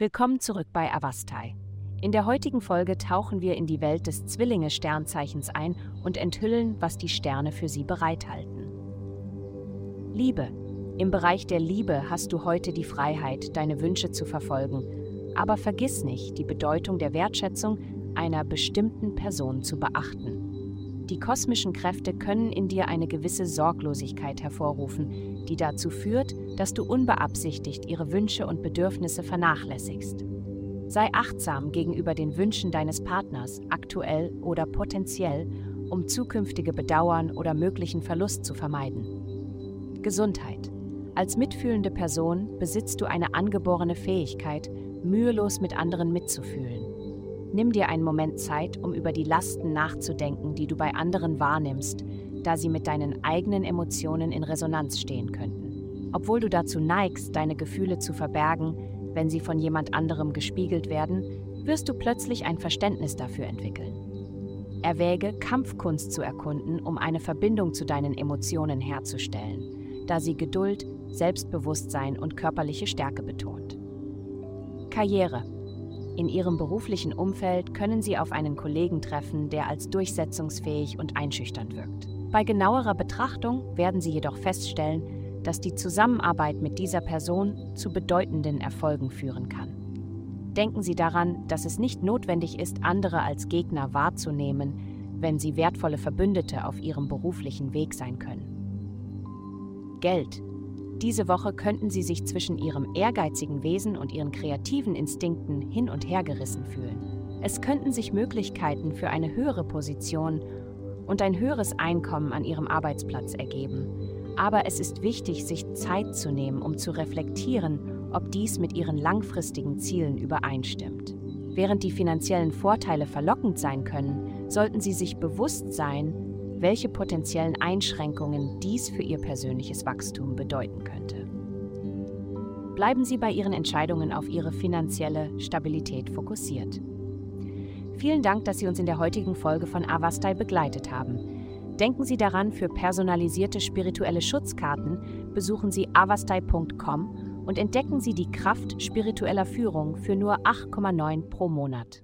Willkommen zurück bei Avastai. In der heutigen Folge tauchen wir in die Welt des Zwillinge-Sternzeichens ein und enthüllen, was die Sterne für sie bereithalten. Liebe. Im Bereich der Liebe hast du heute die Freiheit, deine Wünsche zu verfolgen, aber vergiss nicht, die Bedeutung der Wertschätzung einer bestimmten Person zu beachten. Die kosmischen Kräfte können in dir eine gewisse Sorglosigkeit hervorrufen, die dazu führt, dass du unbeabsichtigt ihre Wünsche und Bedürfnisse vernachlässigst. Sei achtsam gegenüber den Wünschen deines Partners, aktuell oder potenziell, um zukünftige Bedauern oder möglichen Verlust zu vermeiden. Gesundheit. Als mitfühlende Person besitzt du eine angeborene Fähigkeit, mühelos mit anderen mitzufühlen. Nimm dir einen Moment Zeit, um über die Lasten nachzudenken, die du bei anderen wahrnimmst, da sie mit deinen eigenen Emotionen in Resonanz stehen könnten. Obwohl du dazu neigst, deine Gefühle zu verbergen, wenn sie von jemand anderem gespiegelt werden, wirst du plötzlich ein Verständnis dafür entwickeln. Erwäge, Kampfkunst zu erkunden, um eine Verbindung zu deinen Emotionen herzustellen, da sie Geduld, Selbstbewusstsein und körperliche Stärke betont. Karriere. In Ihrem beruflichen Umfeld können Sie auf einen Kollegen treffen, der als durchsetzungsfähig und einschüchternd wirkt. Bei genauerer Betrachtung werden Sie jedoch feststellen, dass die Zusammenarbeit mit dieser Person zu bedeutenden Erfolgen führen kann. Denken Sie daran, dass es nicht notwendig ist, andere als Gegner wahrzunehmen, wenn sie wertvolle Verbündete auf ihrem beruflichen Weg sein können. Geld diese Woche könnten sie sich zwischen ihrem ehrgeizigen Wesen und ihren kreativen Instinkten hin und her gerissen fühlen. Es könnten sich Möglichkeiten für eine höhere Position und ein höheres Einkommen an ihrem Arbeitsplatz ergeben. Aber es ist wichtig, sich Zeit zu nehmen, um zu reflektieren, ob dies mit ihren langfristigen Zielen übereinstimmt. Während die finanziellen Vorteile verlockend sein können, sollten Sie sich bewusst sein, welche potenziellen Einschränkungen dies für Ihr persönliches Wachstum bedeuten könnte. Bleiben Sie bei Ihren Entscheidungen auf Ihre finanzielle Stabilität fokussiert. Vielen Dank, dass Sie uns in der heutigen Folge von Avastai begleitet haben. Denken Sie daran, für personalisierte spirituelle Schutzkarten besuchen Sie avastai.com und entdecken Sie die Kraft spiritueller Führung für nur 8,9 pro Monat.